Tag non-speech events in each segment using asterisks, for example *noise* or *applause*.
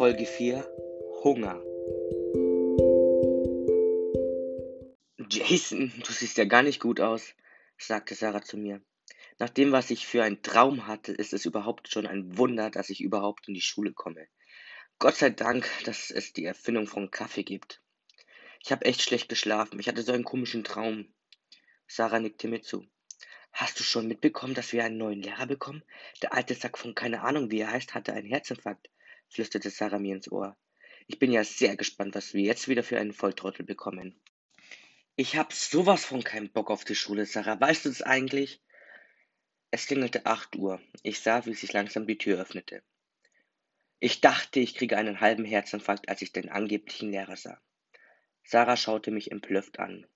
Folge 4 Hunger. Jason, du siehst ja gar nicht gut aus, sagte Sarah zu mir. Nach dem, was ich für einen Traum hatte, ist es überhaupt schon ein Wunder, dass ich überhaupt in die Schule komme. Gott sei Dank, dass es die Erfindung von Kaffee gibt. Ich habe echt schlecht geschlafen. Ich hatte so einen komischen Traum. Sarah nickte mir zu. Hast du schon mitbekommen, dass wir einen neuen Lehrer bekommen? Der alte Sack von keine Ahnung, wie er heißt, hatte einen Herzinfarkt, flüsterte Sarah mir ins Ohr. Ich bin ja sehr gespannt, was wir jetzt wieder für einen Volltrottel bekommen. Ich hab sowas von keinen Bock auf die Schule, Sarah. Weißt du es eigentlich? Es klingelte acht Uhr. Ich sah, wie sich langsam die Tür öffnete. Ich dachte, ich kriege einen halben Herzinfarkt, als ich den angeblichen Lehrer sah. Sarah schaute mich empflöfft an.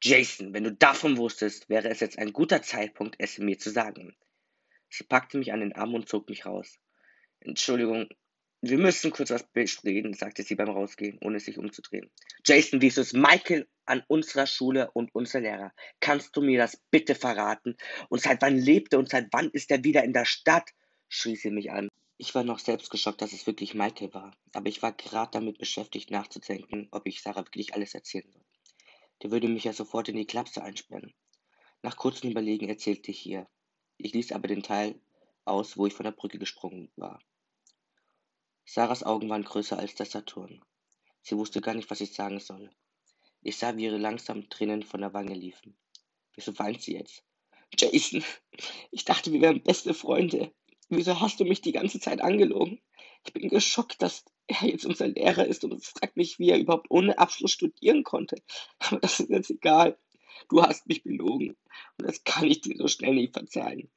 Jason, wenn du davon wusstest, wäre es jetzt ein guter Zeitpunkt, es mir zu sagen. Sie packte mich an den Arm und zog mich raus. Entschuldigung, wir müssen kurz was besprechen, sagte sie beim Rausgehen, ohne sich umzudrehen. Jason, wieso ist Michael an unserer Schule und unser Lehrer? Kannst du mir das bitte verraten? Und seit wann lebt er und seit wann ist er wieder in der Stadt? schrie sie mich an. Ich war noch selbst geschockt, dass es wirklich Michael war, aber ich war gerade damit beschäftigt nachzudenken, ob ich Sarah wirklich alles erzählen soll. Der würde mich ja sofort in die Klapse einsperren. Nach kurzem Überlegen erzählte ich ihr. Ich ließ aber den Teil aus, wo ich von der Brücke gesprungen war. Sarahs Augen waren größer als der Saturn. Sie wusste gar nicht, was ich sagen soll. Ich sah, wie ihre langsamen Tränen von der Wange liefen. Wieso weint sie jetzt? Jason, *laughs* ich dachte, wir wären beste Freunde. Wieso hast du mich die ganze Zeit angelogen? Ich bin geschockt, dass er jetzt unser Lehrer ist und fragt mich, wie er überhaupt ohne Abschluss studieren konnte. Aber das ist jetzt egal. Du hast mich belogen und das kann ich dir so schnell nicht verzeihen.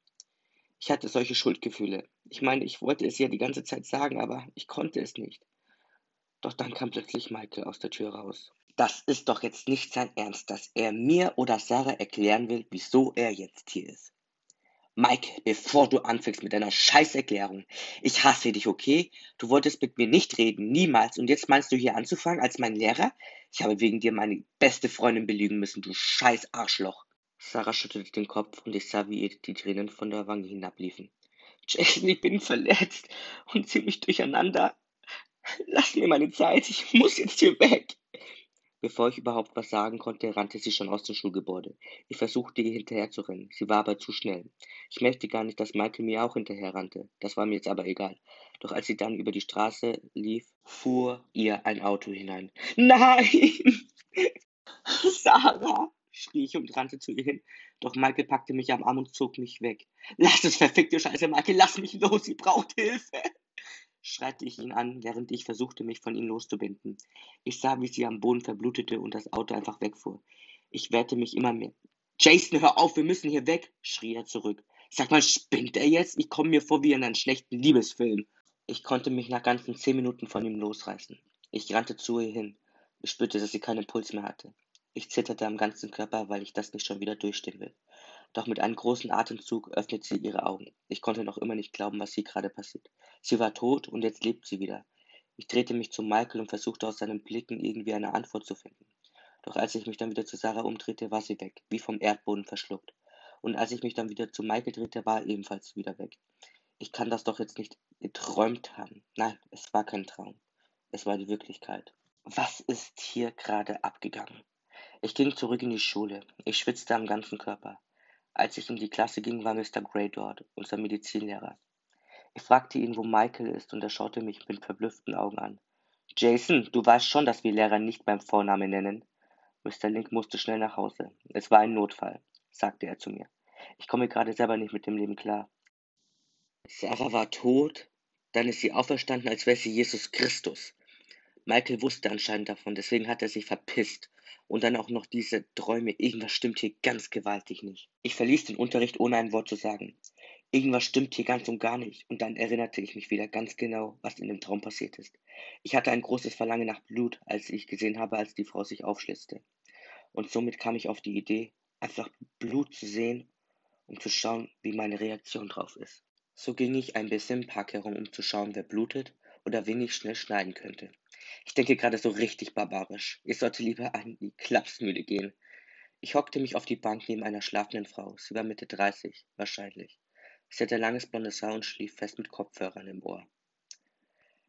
Ich hatte solche Schuldgefühle. Ich meine, ich wollte es ja die ganze Zeit sagen, aber ich konnte es nicht. Doch dann kam plötzlich Michael aus der Tür raus. Das ist doch jetzt nicht sein Ernst, dass er mir oder Sarah erklären will, wieso er jetzt hier ist. Mike, bevor du anfängst mit deiner Scheißerklärung. Ich hasse dich, okay? Du wolltest mit mir nicht reden, niemals. Und jetzt meinst du hier anzufangen als mein Lehrer? Ich habe wegen dir meine beste Freundin belügen müssen, du scheiß Arschloch. Sarah schüttelte den Kopf und ich sah, wie ihr die Tränen von der Wange hinabliefen. Jason, ich bin verletzt und ziemlich durcheinander. Lass mir meine Zeit, ich muss jetzt hier weg. Bevor ich überhaupt was sagen konnte, rannte sie schon aus dem Schulgebäude. Ich versuchte ihr hinterherzurennen, sie war aber zu schnell. Ich merkte gar nicht, dass Michael mir auch hinterher rannte. Das war mir jetzt aber egal. Doch als sie dann über die Straße lief, fuhr ihr ein Auto hinein. Nein! *laughs* Sarah! Schrie ich und rannte zu ihr hin. Doch Michael packte mich am Arm und zog mich weg. Lass es, verfickte Scheiße, Michael, lass mich los, sie braucht Hilfe! schreite ich ihn an, während ich versuchte, mich von ihm loszubinden. Ich sah, wie sie am Boden verblutete und das Auto einfach wegfuhr. Ich wehrte mich immer mehr. Jason, hör auf, wir müssen hier weg, schrie er zurück. Sag mal, spinnt er jetzt? Ich komme mir vor wie in einem schlechten Liebesfilm. Ich konnte mich nach ganzen zehn Minuten von ihm losreißen. Ich rannte zu ihr hin. Ich spürte, dass sie keinen Puls mehr hatte. Ich zitterte am ganzen Körper, weil ich das nicht schon wieder durchstehen will. Doch mit einem großen Atemzug öffnet sie ihre Augen. Ich konnte noch immer nicht glauben, was hier gerade passiert. Sie war tot und jetzt lebt sie wieder. Ich drehte mich zu Michael und versuchte aus seinen Blicken irgendwie eine Antwort zu finden. Doch als ich mich dann wieder zu Sarah umdrehte, war sie weg, wie vom Erdboden verschluckt. Und als ich mich dann wieder zu Michael drehte, war er ebenfalls wieder weg. Ich kann das doch jetzt nicht geträumt haben. Nein, es war kein Traum. Es war die Wirklichkeit. Was ist hier gerade abgegangen? Ich ging zurück in die Schule. Ich schwitzte am ganzen Körper. Als ich in die Klasse ging, war Mr. Gray dort, unser Medizinlehrer. Ich fragte ihn, wo Michael ist, und er schaute mich mit verblüfften Augen an. Jason, du weißt schon, dass wir Lehrer nicht beim Vornamen nennen. Mr. Link musste schnell nach Hause. Es war ein Notfall, sagte er zu mir. Ich komme gerade selber nicht mit dem Leben klar. Sarah war tot, dann ist sie auferstanden, als wäre sie Jesus Christus. Michael wusste anscheinend davon, deswegen hat er sich verpisst und dann auch noch diese Träume. Irgendwas stimmt hier ganz gewaltig nicht. Ich verließ den Unterricht ohne ein Wort zu sagen. Irgendwas stimmt hier ganz und gar nicht. Und dann erinnerte ich mich wieder ganz genau, was in dem Traum passiert ist. Ich hatte ein großes Verlangen nach Blut, als ich gesehen habe, als die Frau sich aufschlitzte. Und somit kam ich auf die Idee, einfach Blut zu sehen, um zu schauen, wie meine Reaktion drauf ist. So ging ich ein bisschen im Park herum, um zu schauen, wer blutet oder wen ich schnell schneiden könnte. Ich denke gerade so richtig barbarisch. Ich sollte lieber an die Klapsmühle gehen. Ich hockte mich auf die Bank neben einer schlafenden Frau. Sie war Mitte 30, wahrscheinlich. Sie hatte langes blondes Haar und schlief fest mit Kopfhörern im Ohr.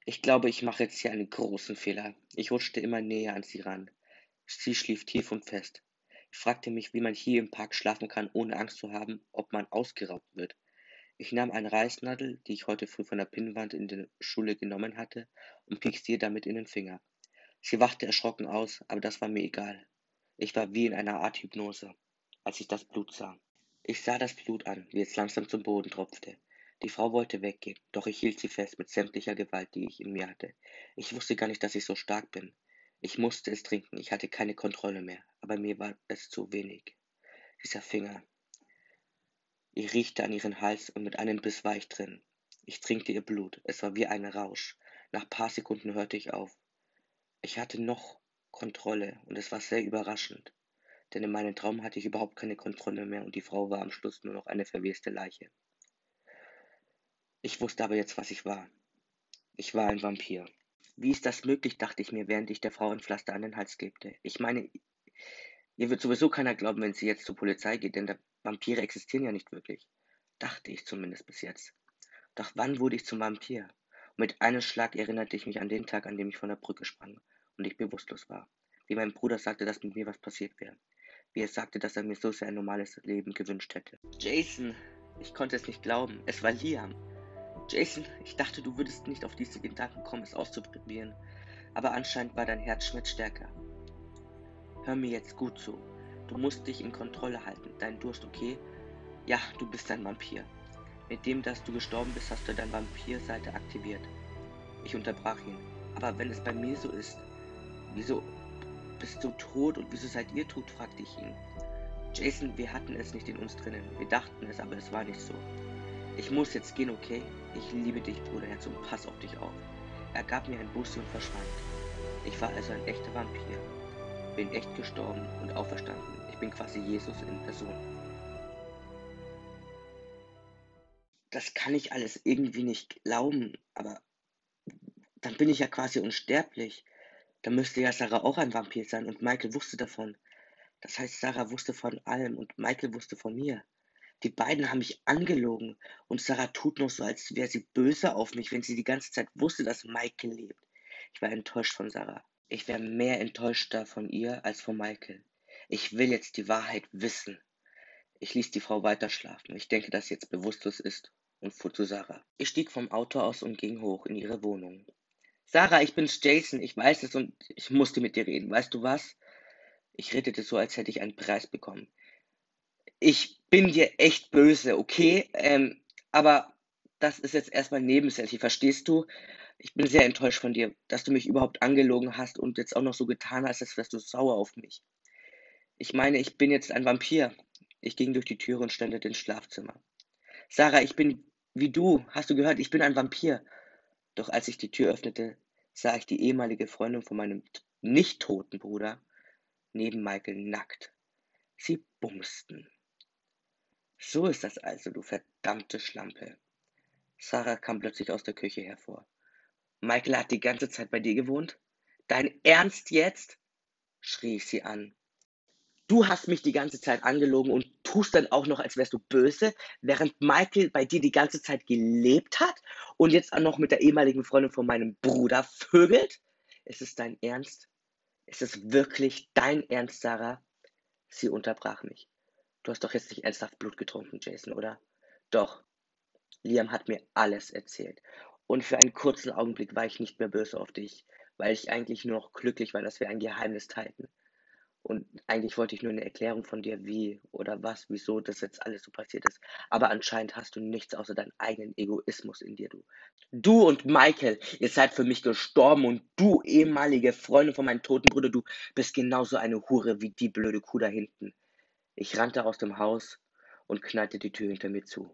Ich glaube, ich mache jetzt hier einen großen Fehler. Ich rutschte immer näher an sie ran. Sie schlief tief und fest. Ich fragte mich, wie man hier im Park schlafen kann, ohne Angst zu haben, ob man ausgeraubt wird. Ich nahm eine Reißnadel, die ich heute früh von der Pinnwand in der Schule genommen hatte, und piekste ihr damit in den Finger. Sie wachte erschrocken aus, aber das war mir egal. Ich war wie in einer Art Hypnose, als ich das Blut sah. Ich sah das Blut an, wie es langsam zum Boden tropfte. Die Frau wollte weggehen, doch ich hielt sie fest mit sämtlicher Gewalt, die ich in mir hatte. Ich wusste gar nicht, dass ich so stark bin. Ich musste es trinken, ich hatte keine Kontrolle mehr, aber mir war es zu wenig. Dieser Finger. Ich riechte an ihren Hals und mit einem Biss war ich drin. Ich trinkte ihr Blut, es war wie ein Rausch. Nach paar Sekunden hörte ich auf. Ich hatte noch Kontrolle und es war sehr überraschend, denn in meinem Traum hatte ich überhaupt keine Kontrolle mehr und die Frau war am Schluss nur noch eine verweste Leiche. Ich wusste aber jetzt, was ich war. Ich war ein Vampir. Wie ist das möglich, dachte ich mir, während ich der Frau ein Pflaster an den Hals klebte. Ich meine, ihr wird sowieso keiner glauben, wenn sie jetzt zur Polizei geht, denn Vampire existieren ja nicht wirklich. Dachte ich zumindest bis jetzt. Doch wann wurde ich zum Vampir? Und mit einem Schlag erinnerte ich mich an den Tag, an dem ich von der Brücke sprang und ich bewusstlos war. Wie mein Bruder sagte, dass mit mir was passiert wäre. Wie er sagte, dass er mir so sehr ein normales Leben gewünscht hätte. Jason! Ich konnte es nicht glauben. Es war Liam. Jason, ich dachte, du würdest nicht auf diese Gedanken kommen, es auszuprobieren. Aber anscheinend war dein Herzschmerz stärker. Hör mir jetzt gut zu. Du musst dich in Kontrolle halten. Dein Durst, okay? Ja, du bist ein Vampir. Mit dem, dass du gestorben bist, hast du deine Vampirseite aktiviert. Ich unterbrach ihn. Aber wenn es bei mir so ist, Wieso bist du tot und wieso seid ihr tot? fragte ich ihn. Jason, wir hatten es nicht in uns drinnen. Wir dachten es, aber es war nicht so. Ich muss jetzt gehen, okay? Ich liebe dich, Bruderherz, und pass auf dich auf. Er gab mir ein Bussi und verschwand. Ich war also ein echter Vampir. Bin echt gestorben und auferstanden. Ich bin quasi Jesus in Person. Das kann ich alles irgendwie nicht glauben, aber dann bin ich ja quasi unsterblich. Dann müsste ja Sarah auch ein Vampir sein und Michael wusste davon. Das heißt, Sarah wusste von allem und Michael wusste von mir. Die beiden haben mich angelogen und Sarah tut noch so, als wäre sie böse auf mich, wenn sie die ganze Zeit wusste, dass Michael lebt. Ich war enttäuscht von Sarah. Ich wäre mehr enttäuschter von ihr als von Michael. Ich will jetzt die Wahrheit wissen. Ich ließ die Frau weiter schlafen. Ich denke, dass sie jetzt bewusstlos ist und fuhr zu Sarah. Ich stieg vom Auto aus und ging hoch in ihre Wohnung. Sarah, ich bin's Jason, ich weiß es und ich musste mit dir reden. Weißt du was? Ich redete so, als hätte ich einen Preis bekommen. Ich bin dir echt böse, okay? Ähm, aber das ist jetzt erstmal nebensächlich, verstehst du? Ich bin sehr enttäuscht von dir, dass du mich überhaupt angelogen hast und jetzt auch noch so getan hast, als wärst du sauer auf mich. Ich meine, ich bin jetzt ein Vampir. Ich ging durch die Türe und stand ins Schlafzimmer. Sarah, ich bin wie du. Hast du gehört? Ich bin ein Vampir. Doch als ich die Tür öffnete, sah ich die ehemalige Freundin von meinem nicht toten Bruder neben Michael nackt. Sie bumsten. So ist das also, du verdammte Schlampe. Sarah kam plötzlich aus der Küche hervor. Michael hat die ganze Zeit bei dir gewohnt? Dein Ernst jetzt? schrie ich sie an. Du hast mich die ganze Zeit angelogen und tust dann auch noch, als wärst du böse, während Michael bei dir die ganze Zeit gelebt hat und jetzt auch noch mit der ehemaligen Freundin von meinem Bruder vögelt? Ist es dein Ernst? Ist es wirklich dein Ernst, Sarah? Sie unterbrach mich. Du hast doch jetzt nicht ernsthaft Blut getrunken, Jason, oder? Doch. Liam hat mir alles erzählt. Und für einen kurzen Augenblick war ich nicht mehr böse auf dich, weil ich eigentlich nur noch glücklich war, dass wir ein Geheimnis teilten. Und eigentlich wollte ich nur eine Erklärung von dir, wie oder was, wieso das jetzt alles so passiert ist. Aber anscheinend hast du nichts außer deinen eigenen Egoismus in dir, du. Du und Michael, ihr seid für mich gestorben und du, ehemalige Freundin von meinem toten Bruder, du bist genauso eine Hure wie die blöde Kuh da hinten. Ich rannte aus dem Haus und knallte die Tür hinter mir zu.